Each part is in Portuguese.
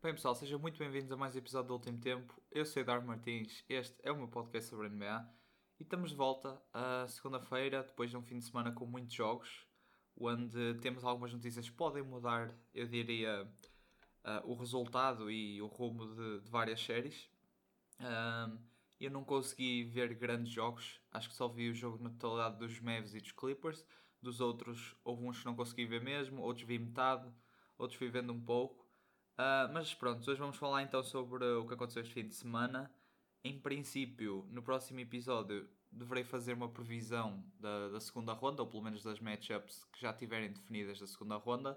Bem pessoal, sejam muito bem-vindos a mais um episódio do Último Tempo. Eu sou Eduardo Martins, este é o meu podcast sobre NBA e estamos de volta a segunda-feira, depois de um fim de semana com muitos jogos, onde temos algumas notícias que podem mudar, eu diria, uh, o resultado e o rumo de, de várias séries. Um, eu não consegui ver grandes jogos, acho que só vi o jogo na totalidade dos Mavs e dos Clippers. Dos outros, houve uns que não consegui ver mesmo, outros vi metade, outros fui vendo um pouco. Uh, mas pronto, hoje vamos falar então sobre o que aconteceu este fim de semana. Em princípio, no próximo episódio, deverei fazer uma previsão da, da segunda ronda, ou pelo menos das matchups que já tiverem definidas da segunda ronda.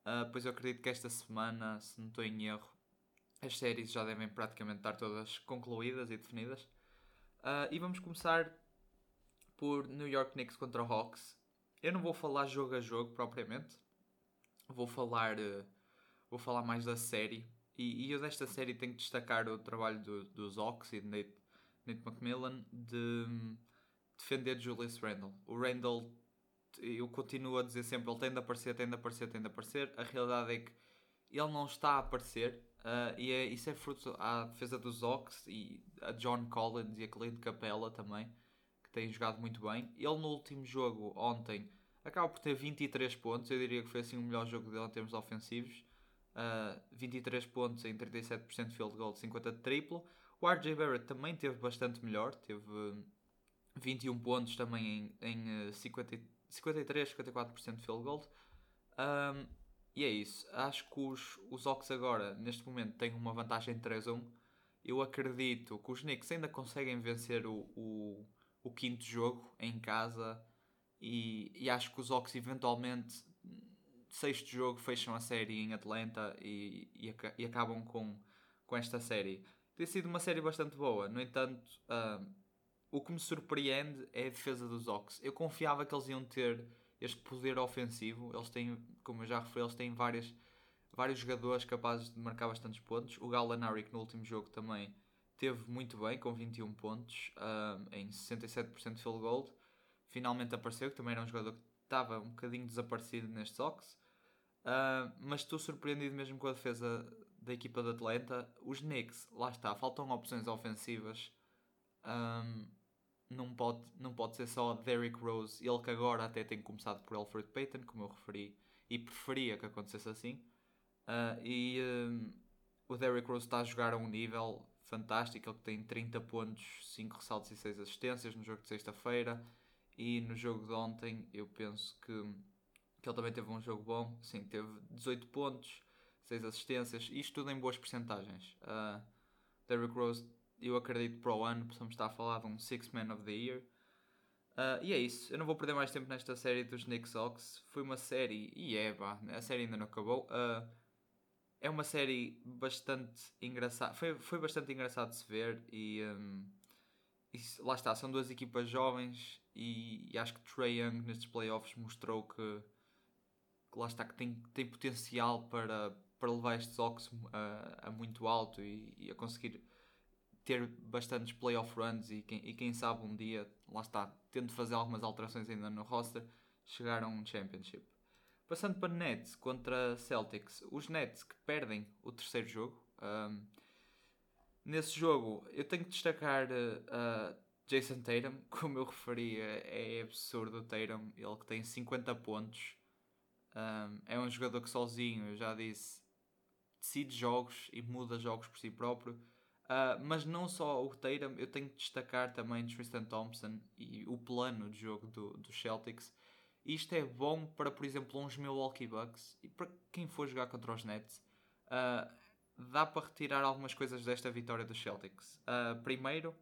Uh, pois eu acredito que esta semana, se não estou em erro, as séries já devem praticamente estar todas concluídas e definidas. Uh, e vamos começar por New York Knicks contra Hawks. Eu não vou falar jogo a jogo propriamente. Vou falar, uh, vou falar mais da série. E, e, eu desta série tenho que destacar o trabalho do, dos Hawks e de Nate, Nate McMillan de um, defender Julius Randle. O Randle, eu continuo a dizer sempre, ele tem de aparecer, tem de aparecer, tem de aparecer. A realidade é que ele não está a aparecer. Uh, e é, isso é fruto à defesa dos Hawks e a John Collins e a Clint Capella também, têm jogado muito bem. Ele no último jogo, ontem, acaba por ter 23 pontos. Eu diria que foi assim o melhor jogo dele em termos ofensivos. Uh, 23 pontos em 37% de field goal, 50 de triplo. O RJ Barrett também teve bastante melhor, teve 21 pontos também em, em 50, 53, 54% de field goal. Um, e é isso. Acho que os, os Ox agora, neste momento, têm uma vantagem de 3 a 1. Eu acredito que os Knicks ainda conseguem vencer o, o, o quinto jogo em casa. E, e, acho que os Ox eventualmente, sexto jogo, fecham a série em Atlanta e, e, e acabam com, com esta série. Tem sido uma série bastante boa. No entanto, o que me surpreende é a defesa dos Ox. Eu confiava que eles iam ter este poder ofensivo. Eles têm, como eu já referi, eles têm várias, vários jogadores capazes de marcar bastantes pontos. O Gallinari, que no último jogo também teve muito bem, com 21 pontos, um, em 67% de field goal. Finalmente apareceu, que também era um jogador que estava um bocadinho desaparecido neste Sox. Uh, mas estou surpreendido mesmo com a defesa da equipa de Atlanta. Os Knicks, lá está, faltam opções ofensivas. Um, não pode, não pode ser só Derrick Rose, ele que agora até tem começado por Alfred Payton, como eu referi, e preferia que acontecesse assim. Uh, e um, o Derrick Rose está a jogar a um nível fantástico, ele tem 30 pontos, 5 ressaltos e 6 assistências no jogo de sexta-feira. E no jogo de ontem eu penso que, que ele também teve um jogo bom. Sim, teve 18 pontos, 6 assistências, isto tudo em boas percentagens. Uh, Derrick Rose eu acredito para o ano possamos estar a falar de um Six Man of the Year. Uh, e é isso, eu não vou perder mais tempo nesta série dos Knicks Hawks. Foi uma série, e é, pá, a série ainda não acabou. Uh, é uma série bastante engraçada, foi, foi bastante engraçado de se ver. E, um, e lá está, são duas equipas jovens. E, e acho que Trey Young nestes playoffs mostrou que, que lá está, que tem, tem potencial para, para levar estes Hawks a, a muito alto e, e a conseguir ter bastantes playoff runs e quem, e quem sabe um dia, lá está, tendo de fazer algumas alterações ainda no roster, chegar a um championship. Passando para Nets contra Celtics, os Nets que perdem o terceiro jogo. Um, nesse jogo, eu tenho que destacar uh, Jason Tatum, como eu referi, é absurdo o Tatum, ele que tem 50 pontos. Um, é um jogador que sozinho, eu já disse, decide jogos e muda jogos por si próprio. Uh, mas não só o Tatum, eu tenho que destacar também Tristan Thompson e o plano de jogo do Celtics. Isto é bom para, por exemplo, uns Milwaukee Bucks e para quem for jogar contra os Nets. Uh, dá para retirar algumas coisas desta vitória dos Celtics. Uh, primeiro,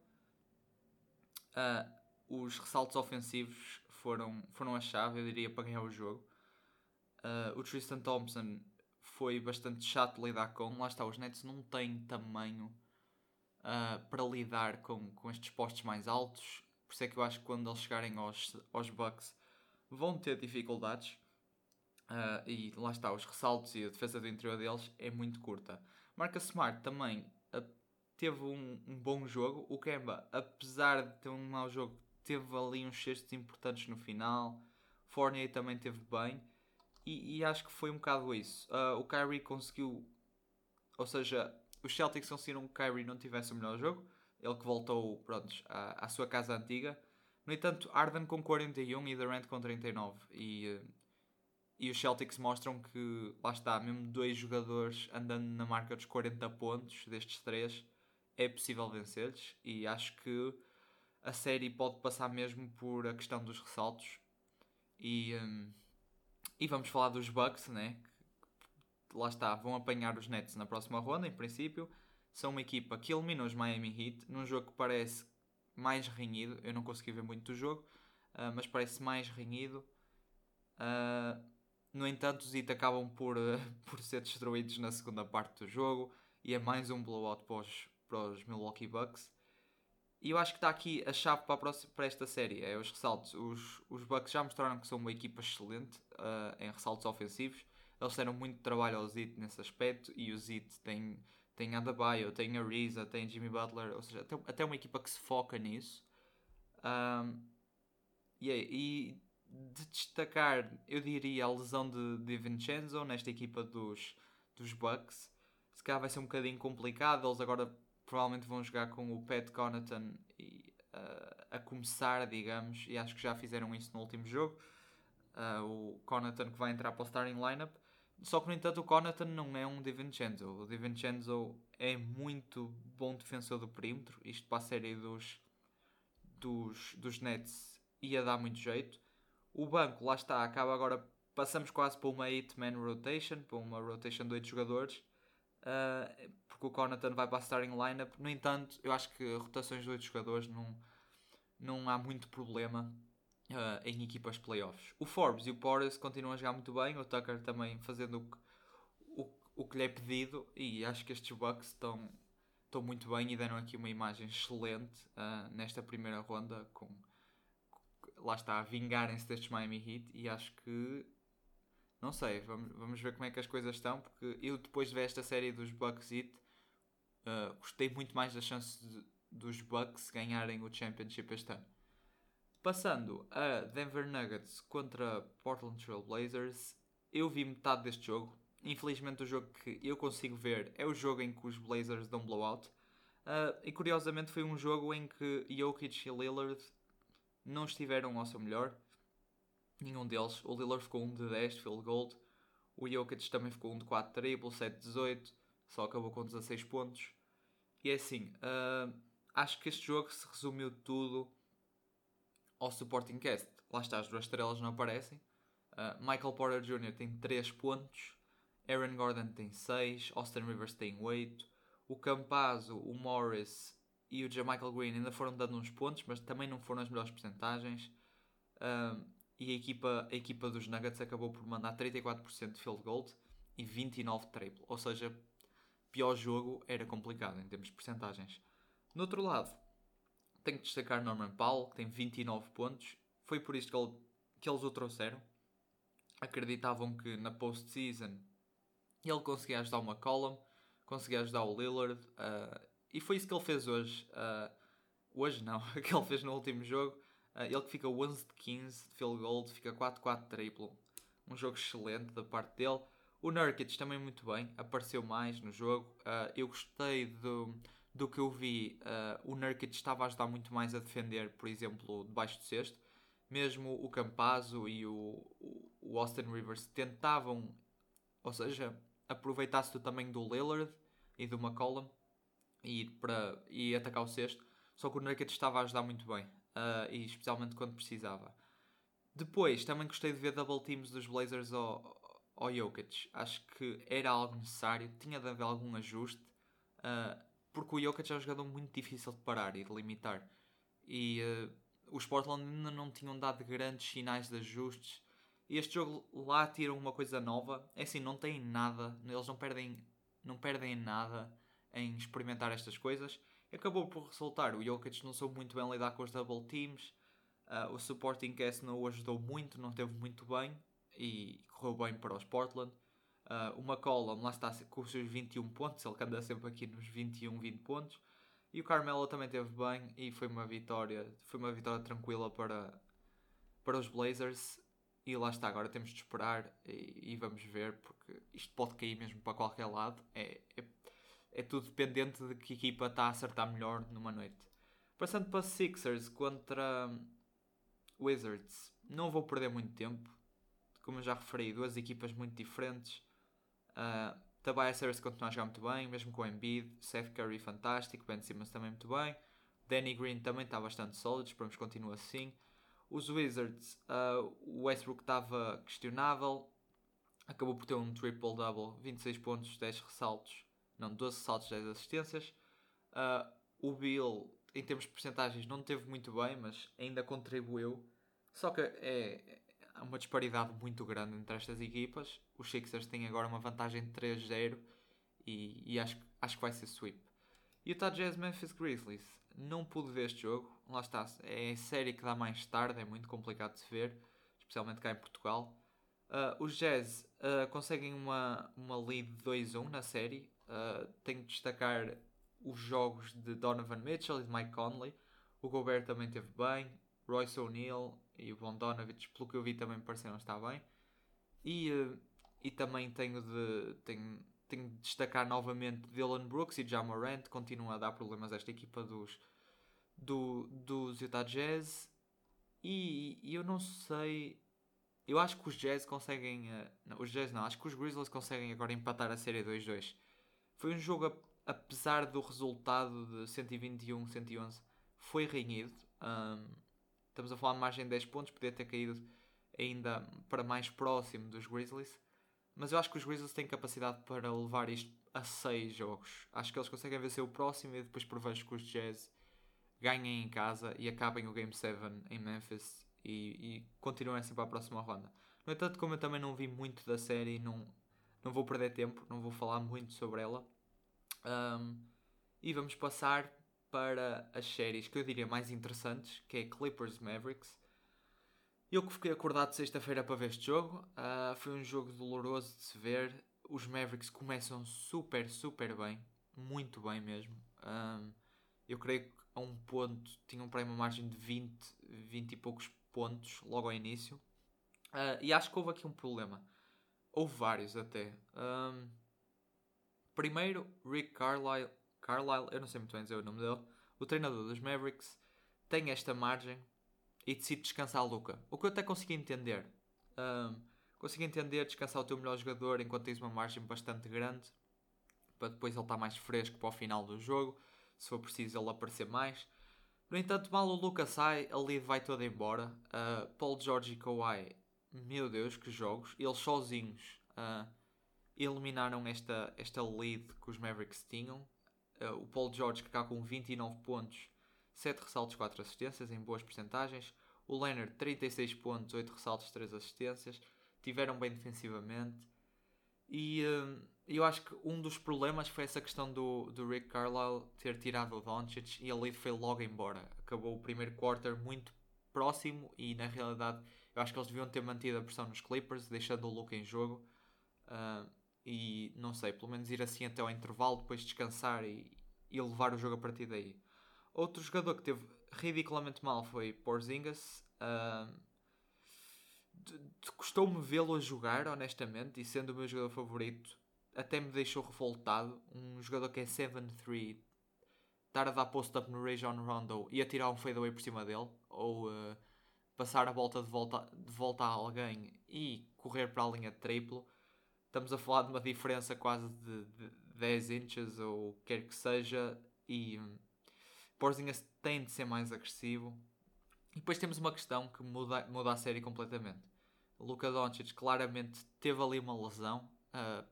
os ressaltos ofensivos foram, foram a chave, eu diria, para ganhar o jogo. o Tristan Thompson foi bastante chato de lidar com. Lá está, os Nets não têm tamanho uh, para lidar com, com estes postos mais altos. Por isso é que eu acho que quando eles chegarem aos, aos Bucks vão ter dificuldades. Uh, e lá está, os ressaltos e a defesa do interior deles é muito curta. Marca Smart também uh, teve um, um, bom jogo. O Kemba, apesar de ter um mau jogo, teve ali uns cestos importantes no final. Fournier também teve bem. e, e acho que foi um bocado isso. Uh, o Kyrie conseguiu, ou seja, os Celtics conseguiram que o Kyrie não tivesse o melhor jogo, ele que voltou pronto, à, à sua casa antiga. No entanto, Arden com 41 e Durant com 39. E, uh, e os Celtics mostram que, lá está, mesmo dois jogadores andando na marca dos 40 pontos destes três, é possível vencer-lhes. E acho que a série pode passar mesmo por a questão dos ressaltos. E, um, e vamos falar dos Bucks, né? Lá está, vão apanhar os Nets na próxima ronda, em princípio. São uma equipa que elimina os Miami Heat num jogo que parece mais renhido. Eu não consegui ver muito do jogo, uh, mas parece mais renhido. Uh, no entanto, os Heat acabam por, uh, por ser destruídos na segunda parte do jogo e é mais um blowout para os, para os Milwaukee Bucks. E eu acho que está aqui a chave para, próxima, para esta série, é os ressaltos. Os, os Bucks já mostraram que são uma equipa excelente em ressaltos ofensivos. Eles deram muito trabalho aos Zit nesse aspecto e os Zit têm, têm Adebayo, têm Ariza, têm Jimmy Butler, ou seja, até, até uma equipa que se foca nisso. Um, e, e de destacar, eu diria a lesão de, de Vincenzo nesta equipa dos, dos Bucks. Se calhar vai ser um bocadinho complicado, eles agora provavelmente vão jogar com o Pat Connaughton e, uh, a começar, digamos, e acho que já fizeram isso no último jogo. Uh, o Connaughton que vai entrar para o starting lineup. Só que, no entanto, o Connaughton não é um DiVincenzo. O DiVincenzo é muito bom defensor do perímetro. Isto para a série dos, dos, dos Nets ia dar muito jeito. O banco, lá está, acaba agora. Passamos quase para uma 8-man rotation, para uma rotation de 8 jogadores uh, porque o Connaughton vai para a starting lineup. No entanto, eu acho que rotações de 8 jogadores não, não há muito problema uh, em equipas playoffs. O Forbes e o Porras continuam a jogar muito bem, o Tucker também fazendo o que, o, o que lhe é pedido, e acho que estes Bucks estão, estão muito bem e deram aqui uma imagem excelente uh, nesta primeira ronda com lá está, a vingarem-se destes Miami Heat e acho que não sei, vamos, vamos ver como é que as coisas estão, porque eu depois de ver esta série dos Bucks It, uh, gostei muito mais da chance de, dos Bucks ganharem o Championship este ano. Passando a Denver Nuggets contra Portland Trail Blazers, eu vi metade deste jogo. Infelizmente o jogo que eu consigo ver é o jogo em que os Blazers dão blowout. Uh, e curiosamente foi um jogo em que Jokic e Lillard não estiveram ao seu melhor. Nenhum deles. O Lillard ficou 1 de 10 field goal. O Jokic também ficou 1 de 4 triple, 7 de 18. Só acabou com 16 pontos. E é assim, uh, acho que este jogo se resumiu tudo ao supporting cast. Lá está, as duas estrelas não aparecem. Uh, Michael Porter Jr. tem 3 pontos. Aaron Gordon tem 6. Austin Rivers tem 8. O Campazzo, o Morris e o Jamichael Green ainda foram dando uns pontos, mas também não foram as melhores percentagens. Uh, e a equipa, a equipa dos Nuggets acabou por mandar 34% de field goal e 29% de triple. Ou seja, pior jogo era complicado em termos de percentagens. No outro lado, tenho que destacar Norman Powell, que tem 29 pontos. Foi por isso que, ele, que eles o trouxeram. Acreditavam que na post-season ele conseguia ajudar o McCollum, conseguia ajudar o Lillard. Uh, e foi isso que ele fez hoje. Uh, hoje não, que ele fez no último jogo. Uh, ele que fica 11 de 15 de field goal, fica 4-4 triple. Um jogo excelente da parte dele. O Nurkic também muito bem, apareceu mais no jogo. Eu gostei do, do que eu vi. Uh, o Nurkic estava a ajudar muito mais a defender, por exemplo, debaixo do cesto. Mesmo o Campazzo e o, o Austin Rivers tentavam, ou seja, aproveitar-se do tamanho do Lillard e do McCollum e, para, e atacar o cesto. Só que o Nurkic estava a ajudar muito bem uh, e especialmente quando precisava. Depois, também gostei de ver double teams dos Blazers ao, ao Jokic. Acho que era algo necessário, tinha de haver algum ajuste, uh, porque o Jokic é um jogador muito difícil de parar e de limitar. E uh, os Portland ainda não tinham dado grandes sinais de ajustes. E este jogo lá tiram uma coisa nova. É assim, não têm nada, eles não perdem, não perdem nada em experimentar estas coisas acabou por resultar. O Jokic não soube muito bem lidar com os double teams. Uh, o supporting cast não o ajudou muito, não teve muito bem e correu bem para os Portland. Uh, o McCollum lá está com os seus 21 pontos, ele anda sempre aqui nos 21, 20 pontos. E o Carmelo também teve bem e foi uma vitória, foi uma vitória tranquila para, para os Blazers. e lá está, agora temos de esperar e, e vamos ver, porque isto pode cair mesmo para qualquer lado. É, é, é tudo dependente de que equipa está a acertar melhor numa noite. Passando para Sixers contra Wizards, não vou perder muito tempo. Como eu já referi, duas equipas muito diferentes. Uh, Tobias Harris continua a jogar muito bem, mesmo com o Embiid. Seth Curry fantástico, Ben Simmons também muito bem. Danny Green também está bastante sólido, esperamos que continue assim. Os Wizards, uh, o Westbrook estava questionável, acabou por ter um triple-double, 26 pontos, 10 ressaltos, não, 12 ressaltos, 10 assistências. Uh, o Bill, em termos de percentagens, não teve muito bem, mas ainda contribuiu. Só que é, uma disparidade muito grande entre estas equipas. Os Sixers têm agora uma vantagem de 3-0 e, e, acho, acho que vai ser sweep. Utah Jazz Memphis Grizzlies. Não pude ver este jogo. Lá está. É série que dá mais tarde. É muito complicado de se ver. Especialmente cá em Portugal. Uh, os Jazz uh, conseguem uma, uma lead 2-1 na série. Uh, tenho de destacar os jogos de Donovan Mitchell e de Mike Conley. O Gobert também teve bem. Royce O'Neal e o Bondonovich, pelo que eu vi, também me pareceram estar bem. E, uh, e também tenho de, tenho, tenho de destacar novamente Dylan Brooks e Jamorant, continuam a dar problemas a esta equipa dos, do, dos Utah Jazz. E, e, eu não sei. Eu acho que os Jazz conseguem. Uh, não, os Jazz não, acho que os Grizzlies conseguem agora empatar a série 2-2. Foi um jogo, apesar do resultado de 121-111, foi renhido. Um, Estamos a falar de margem de 10 pontos, podia ter caído ainda para mais próximo dos Grizzlies. Mas eu acho que os Grizzlies têm capacidade para levar isto a 6 jogos. Acho que eles conseguem vencer o próximo e depois prevejo que os Jazz ganhem em casa e acabem o Game 7 em Memphis e, e continuem assim para a próxima ronda. No entanto, como eu também não vi muito da série, não, não vou perder tempo, não vou falar muito sobre ela. Um, e vamos passar para as séries que eu diria mais interessantes, que é Clippers Mavericks. Eu que fiquei acordado sexta-feira para ver este jogo, uh, foi um jogo doloroso de se ver. Os Mavericks começam super, super bem, muito bem mesmo. Um, eu creio que a um ponto tinham para aí uma margem de 20, 20 e poucos pontos logo ao início. Uh, e acho que houve aqui um problema. Houve vários até. Um, primeiro, Rick Carlisle Carlisle, eu não sei muito bem dizer o nome dele, o treinador dos Mavericks, tem esta margem e decide descansar a Luca. O que eu até consegui entender. Um, consegui entender descansar o teu melhor jogador enquanto tens uma margem bastante grande para depois ele estar mais fresco para o final do jogo, se for preciso ele aparecer mais. No entanto, mal o Luca sai, a lead vai toda embora. Uh, Paul George e Kawhi, meu Deus, que jogos. Eles sozinhos uh, eliminaram esta, esta lead que os Mavericks tinham. Uh, o Paul George que cá com 29 pontos, 7 ressaltos, 4 assistências em boas percentagens. O Leonard 36 pontos, 8 ressaltos, 3 assistências. Tiveram bem defensivamente. E uh, eu acho que um dos problemas foi essa questão do, do Rick Carlisle ter tirado o Doncic e ali foi logo embora. Acabou o primeiro quarter muito próximo e na realidade eu acho que eles deviam ter mantido a pressão nos Clippers, deixando o Luke em jogo. Uh, e não sei, pelo menos ir assim até ao intervalo, depois descansar e, e levar o jogo a partir daí. Outro jogador que teve ridiculamente mal foi Porzingis. Uh, Custou-me vê-lo a jogar, honestamente, e sendo o meu jogador favorito, até me deixou revoltado. Um jogador que é 7-3, estar a dar post-up no Rajon Rondo e a tirar um fadeaway por cima dele, ou uh, passar a volta de, volta de volta a alguém e correr para a linha de triplo estamos a falar de uma diferença quase de, de 10 inches ou quer que seja e um, tem de ser mais agressivo. E depois temos uma questão que muda, muda a série completamente. Luka Doncic claramente teve ali uma lesão uh,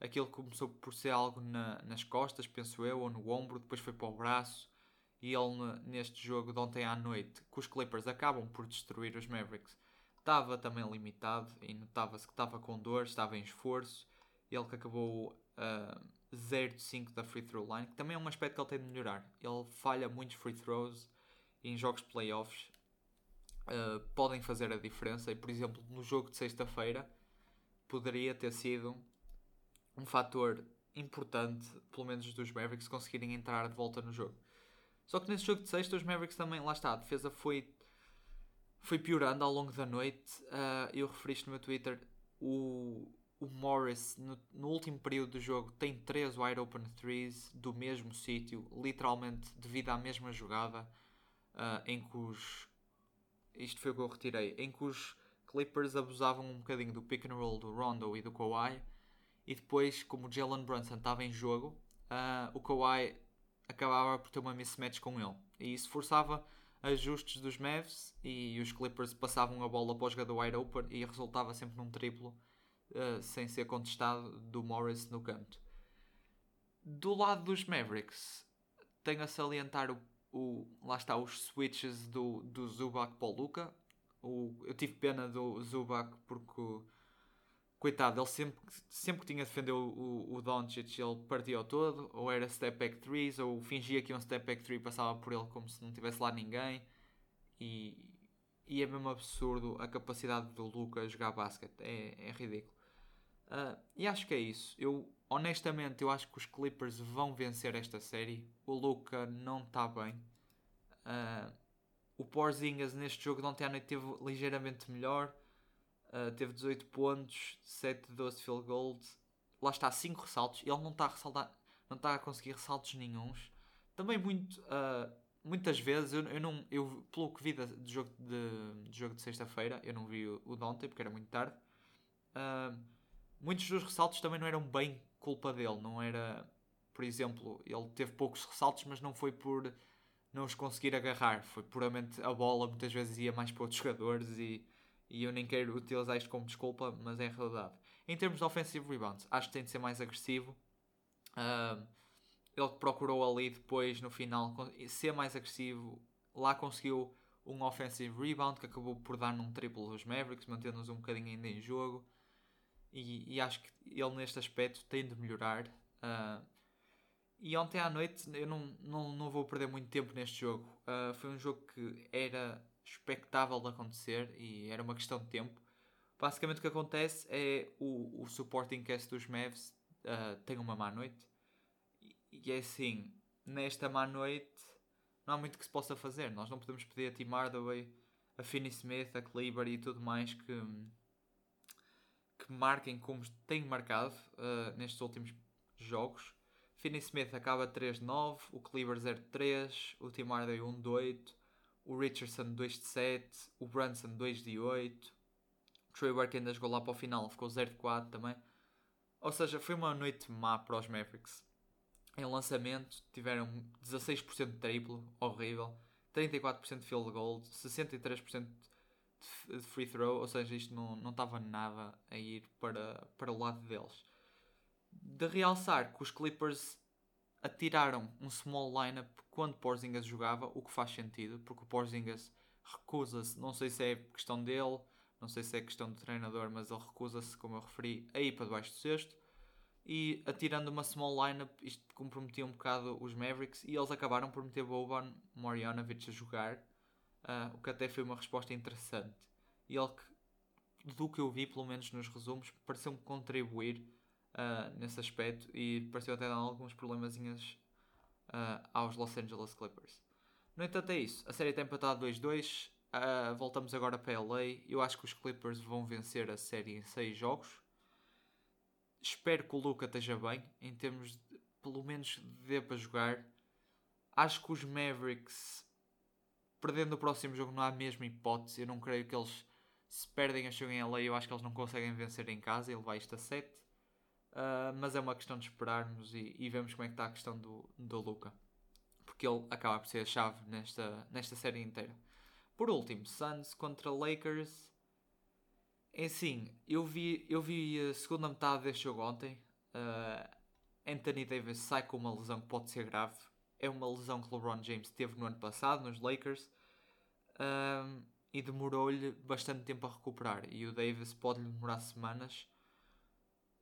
aquilo começou por ser algo na, nas costas penso eu ou no ombro, depois foi para o braço e ele neste jogo de ontem à noite que os Clippers acabam por destruir os Mavericks estava também limitado e notava-se que estava com dor, estava em esforço. Ele que acabou uh, 0 de 5 da free throw line, que também é um aspecto que ele tem de melhorar. Ele falha muitos free throws em jogos playoffs. Uh, podem fazer a diferença. E, por exemplo, no jogo de sexta-feira, poderia ter sido um fator importante, pelo menos dos Mavericks, conseguirem entrar de volta no jogo. Só que nesse jogo de sexta, os Mavericks também, lá está, a defesa foi foi piorando ao longo da noite. Uh, eu referi no meu Twitter o, o Morris no, no, último período do jogo tem três wide open threes do mesmo sítio, literalmente devido à mesma jogada uh, em que os isto foi o que eu retirei, em que os Clippers abusavam um bocadinho do pick and roll do Rondo e do Kawhi e depois, como o Jalen Brunson estava em jogo, uh, o Kawhi acabava por ter uma mismatch com ele e isso forçava ajustes dos Mavs e os Clippers passavam a bola para o jogador wide open e resultava sempre num triplo uh, sem ser contestado do Morris no canto. Do lado dos Mavericks, tenho a salientar o, o lá está os switches do, do Zubac para o Luca. O, eu tive pena do Zubac porque coitado, ele sempre, sempre que tinha de defender o, o, o Doncic, ele partia todo, ou era step back threes, ou fingia que um step back three passava por ele como se não tivesse lá ninguém. E, e é mesmo absurdo a capacidade do Luca jogar basquete, é, é ridículo. Uh, e acho que é isso. Eu, honestamente, eu acho que os Clippers vão vencer esta série. O Luca não está bem. Uh, o Porzingis neste jogo de ontem à noite teve ligeiramente melhor. Uh, teve 18 pontos, 7 de 12 field goals. Lá está, 5 ressaltos. Ele não está a ressaltar, não está a conseguir ressaltos nenhums. Também muito, uh, muitas vezes, eu, eu, não, eu pelo que vi de, jogo de, de jogo de sexta-feira, eu não vi o, o de ontem porque era muito tarde. Uh, muitos dos ressaltos também não eram bem culpa dele. Não era, por exemplo, ele teve poucos ressaltos, mas não foi por não os conseguir agarrar. Foi puramente a bola, muitas vezes ia mais para outros jogadores e e eu nem quero utilizar isto como desculpa, mas é a realidade. Em termos de offensive rebounds, acho que tem de ser mais agressivo. Uh, ele procurou ali depois, no final, ser mais agressivo. Lá conseguiu um offensive rebound que acabou por dar num triplo dos Mavericks, mantendo-nos um bocadinho ainda em jogo. E, e, acho que ele neste aspecto tem de melhorar. Uh, e ontem à noite eu não, não, não vou perder muito tempo neste jogo. Uh, foi um jogo que era expectável de acontecer e era uma questão de tempo. Basicamente o que acontece é o, o supporting cast dos Mavs uh, tem uma má noite e, e é assim, nesta má noite não há muito que se possa fazer. Nós não podemos pedir a Tim Hardaway, a Finney Smith, a Kleber e tudo mais que, que marquem como têm marcado uh, nestes últimos jogos. Finney Smith acaba 3-9, o Kleber 0-3, o Tim Hardaway 1-8, o Richardson 2 de 7, o Brunson 2 de 8, o Trey Burke ainda jogou lá para o final, ficou 0 de 4 também. Ou seja, foi uma noite má para os Mavericks. Em lançamento tiveram 16% de triplo, horrível, 34% de field goal, 63% de free throw, ou seja, isto não, não estava nada a ir para, para o lado deles. De realçar que os Clippers atiraram um small lineup quando Porzingis jogava, o que faz sentido, porque o recusa-se, não sei se é questão dele, não sei se é questão do treinador, mas ele recusa-se, como eu referi, a ir para debaixo do cesto. E atirando uma small lineup, isto comprometia um bocado os Mavericks e eles acabaram por meter Boban Marjanovic a jogar, uh, o que até foi uma resposta interessante. E ele, do que eu vi, pelo menos nos resumos, pareceu-me contribuir uh, nesse aspecto e pareceu até dar alguns problemazinhos uh, aos Los Angeles Clippers. No entanto, é isso. A série tem empatado 2-2. Uh, voltamos agora para LA. Eu acho que os Clippers vão vencer a série em 6 jogos. Espero que o Luca esteja bem, em termos de, pelo menos dê para jogar. Acho que os Mavericks, perdendo o próximo jogo, não há a mesma hipótese. Eu não creio que eles, se perdem a jogo em LA, eu acho que eles não conseguem vencer em casa. Ele vai a 7. Uh, mas é uma questão de esperarmos e, e vemos como é que está a questão do, do Luca. Porque ele acaba por ser a chave nesta, nesta série inteira. Por último, Suns contra Lakers. É assim, eu vi, eu vi a segunda metade deste jogo ontem. Uh, Anthony Davis sai com uma lesão que pode ser grave. É uma lesão que LeBron James teve no ano passado nos Lakers. Uh, e demorou-lhe bastante tempo a recuperar. E o Davis pode lhe demorar semanas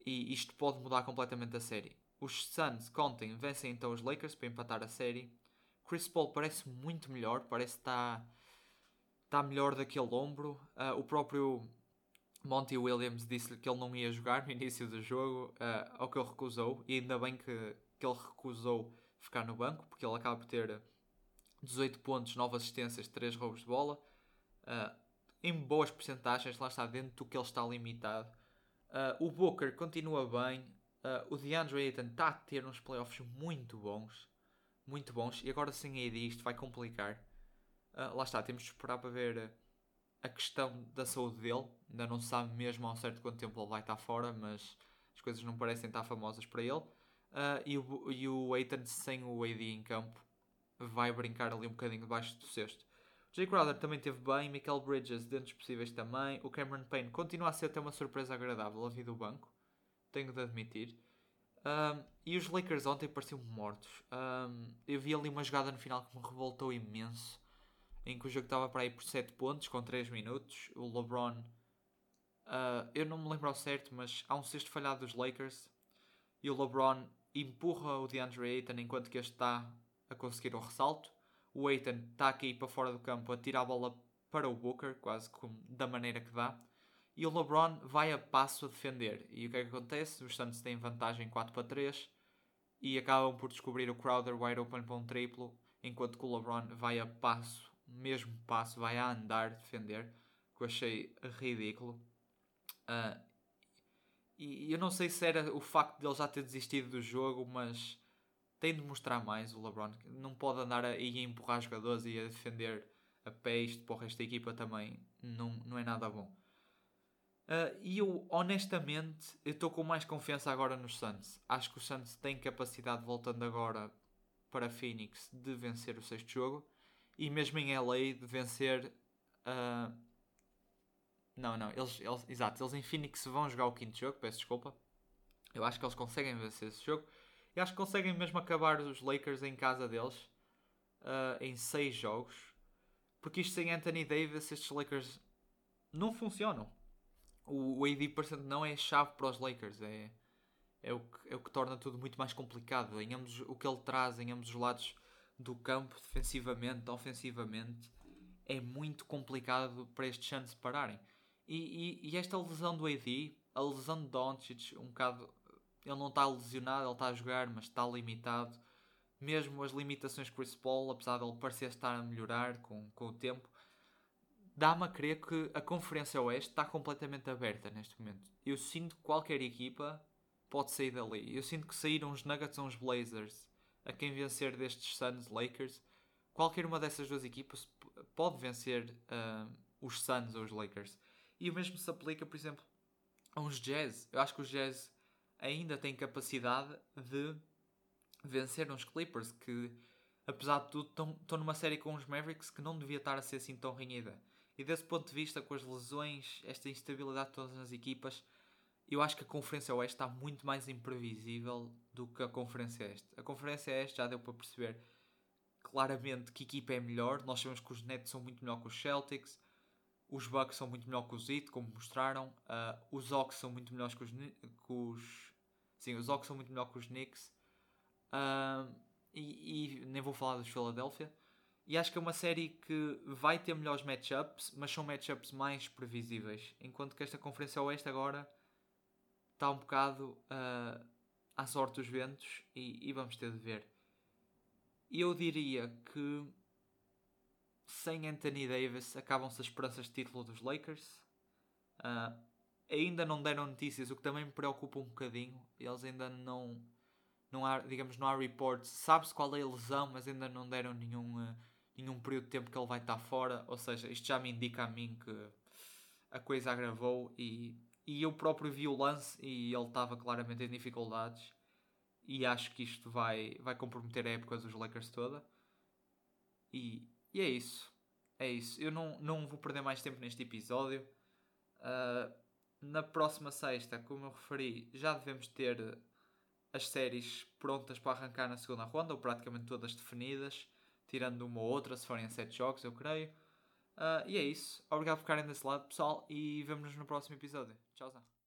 e isto pode mudar completamente a série. Os Suns, contem, vencem então os Lakers para empatar a série. Chris Paul parece muito melhor, parece que está, está melhor daquele ombro. Uh, o próprio Monty Williams disse-lhe que ele não ia jogar no início do jogo, uh, ao que ele recusou, e ainda bem que, que ele recusou ficar no banco, porque ele acaba por ter 18 pontos, 9 assistências, 3 roubos de bola. Uh, em boas porcentagens, lá está dentro do que ele está limitado. Uh, o Booker continua bem. Uh, o DeAndre Ayton está a ter uns playoffs muito bons. Muito bons. E agora sem AD isto vai complicar. Uh, lá está, temos de esperar para ver a questão da saúde dele. Ainda não se sabe mesmo ao certo quanto tempo ele vai estar fora, mas as coisas não parecem estar famosas para ele. e, o, e o Ayton sem o AD em campo vai brincar ali um bocadinho debaixo do cesto. Jay Crowder também teve bem, Michael Bridges dentro dos possíveis também, o Cameron Payne continua a ser até uma surpresa agradável a vir do banco, tenho de admitir. Um, e os Lakers ontem pareciam mortos. Um, eu vi ali uma jogada no final que me revoltou imenso, em que o jogo estava para aí por 7 pontos com 3 minutos. O LeBron, uh, eu não me lembro ao certo, mas há um sexto falhado dos Lakers e o LeBron empurra o DeAndre Ayton enquanto que este está a conseguir o ressalto o Aiton está aqui para fora do campo a tirar a bola para o Booker, quase como da maneira que dá. E o LeBron vai a passo a defender. E o que é que acontece? Os Suns têm vantagem 4 para 3 e acabam por descobrir o Crowder wide open para um triplo, enquanto que o LeBron vai a passo, mesmo passo, vai a andar defender, que eu achei ridículo. Uh, e eu não sei se era o facto de ele já ter desistido do jogo, mas tem de mostrar mais o LeBron. Não pode andar a, ir a empurrar jogadores e a defender a pé. Isto para o resto da equipa também não, não é nada bom. Uh, e eu, honestamente, estou com mais confiança agora nos Suns. Acho que o Suns tem capacidade, voltando agora para Phoenix, de vencer o sexto jogo. E mesmo em LA, de vencer. Uh... Não, não, eles, eles, exato, eles em Phoenix vão jogar o quinto jogo, peço desculpa. Eu acho que eles conseguem vencer esse jogo. E acho que conseguem mesmo acabar os Lakers em casa deles uh, em 6 jogos. Porque isto sem Anthony Davis, estes Lakers não funcionam. O, o AD por não é chave para os Lakers. É, é, o que, é o que torna tudo muito mais complicado. Em ambos, o que ele traz em ambos os lados do campo, defensivamente, ofensivamente, é muito complicado para estes Suns pararem. E, e, e, esta lesão do AD, a lesão de Doncic, um bocado ele não está lesionado, ele está a jogar, mas está limitado. Mesmo as limitações de Chris Paul, apesar de ele parecer estar a melhorar com, com o tempo, dá-me a crer que a Conferência Oeste está completamente aberta neste momento. Eu sinto que qualquer equipa pode sair dali. Eu sinto que saíram os Nuggets ou os Blazers a quem vencer destes Suns, Lakers. Qualquer uma dessas duas equipas pode vencer uh, os Suns ou os Lakers. E o mesmo se aplica, por exemplo, a uns Jazz. Eu acho que os Jazz ainda tem capacidade de vencer uns Clippers que, apesar de tudo, estão numa série com os Mavericks que não devia estar a ser assim tão renhida. E desse ponto de vista, com as lesões, esta instabilidade de todas as equipas, eu acho que a Conferência Oeste está muito mais imprevisível do que a Conferência Este. A Conferência Este já deu para perceber claramente que equipa é melhor. Nós sabemos que os Nets são muito melhor que os Celtics, os Bucks são muito melhor que os Heat, como mostraram, uh, os Hawks são muito melhores que os, que os Sim, os Hawks são muito melhor que os Knicks. Uh, e, e, nem vou falar dos Philadelphia. E acho que é uma série que vai ter melhores matchups, mas são matchups mais previsíveis. Enquanto que esta Conferência Oeste agora está um bocado uh, à sorte dos ventos e, e, vamos ter de ver. Eu diria que sem Anthony Davis acabam-se as esperanças de título dos Lakers. Uh, ainda não deram notícias, o que também me preocupa um bocadinho. Eles ainda não, não há, digamos, não há reports. Sabe-se qual é a lesão, mas ainda não deram nenhum, uh, nenhum período de tempo que ele vai estar fora. Ou seja, isto já me indica a mim que a coisa agravou e, e eu próprio vi o lance e ele estava claramente em dificuldades. E acho que isto vai, vai comprometer a época dos Lakers toda. E, e é isso. É isso. Eu não, não vou perder mais tempo neste episódio. Uh, na próxima sexta, como eu referi, já devemos ter as séries prontas para arrancar na segunda ronda, ou praticamente todas definidas, tirando uma ou outra, se forem a 7 jogos, eu creio. Uh, e é isso. Obrigado por ficarem desse lado, pessoal, e vemo-nos no próximo episódio. Tchau.